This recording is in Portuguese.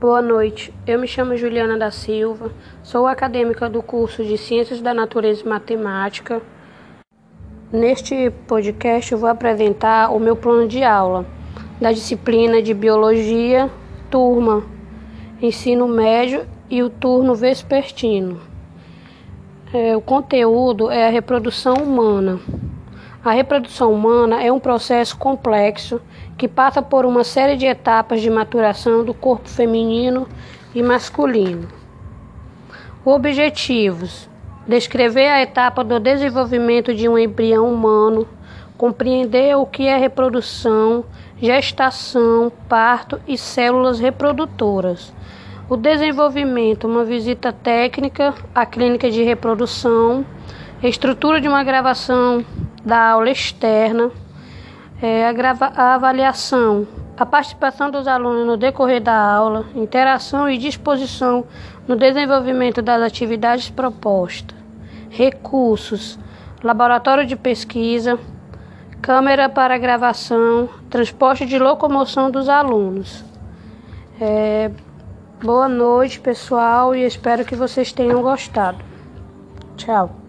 Boa noite, eu me chamo Juliana da Silva, sou acadêmica do curso de Ciências da Natureza e Matemática. Neste podcast eu vou apresentar o meu plano de aula da disciplina de Biologia, turma Ensino Médio e o turno vespertino. É, o conteúdo é a reprodução humana. A reprodução humana é um processo complexo que passa por uma série de etapas de maturação do corpo feminino e masculino. Objetivos: descrever a etapa do desenvolvimento de um embrião humano, compreender o que é reprodução, gestação, parto e células reprodutoras. O desenvolvimento, uma visita técnica à clínica de reprodução, estrutura de uma gravação da aula externa, é, a, grava, a avaliação, a participação dos alunos no decorrer da aula, interação e disposição no desenvolvimento das atividades propostas, recursos, laboratório de pesquisa, câmera para gravação, transporte de locomoção dos alunos. É, boa noite, pessoal, e espero que vocês tenham gostado. Tchau.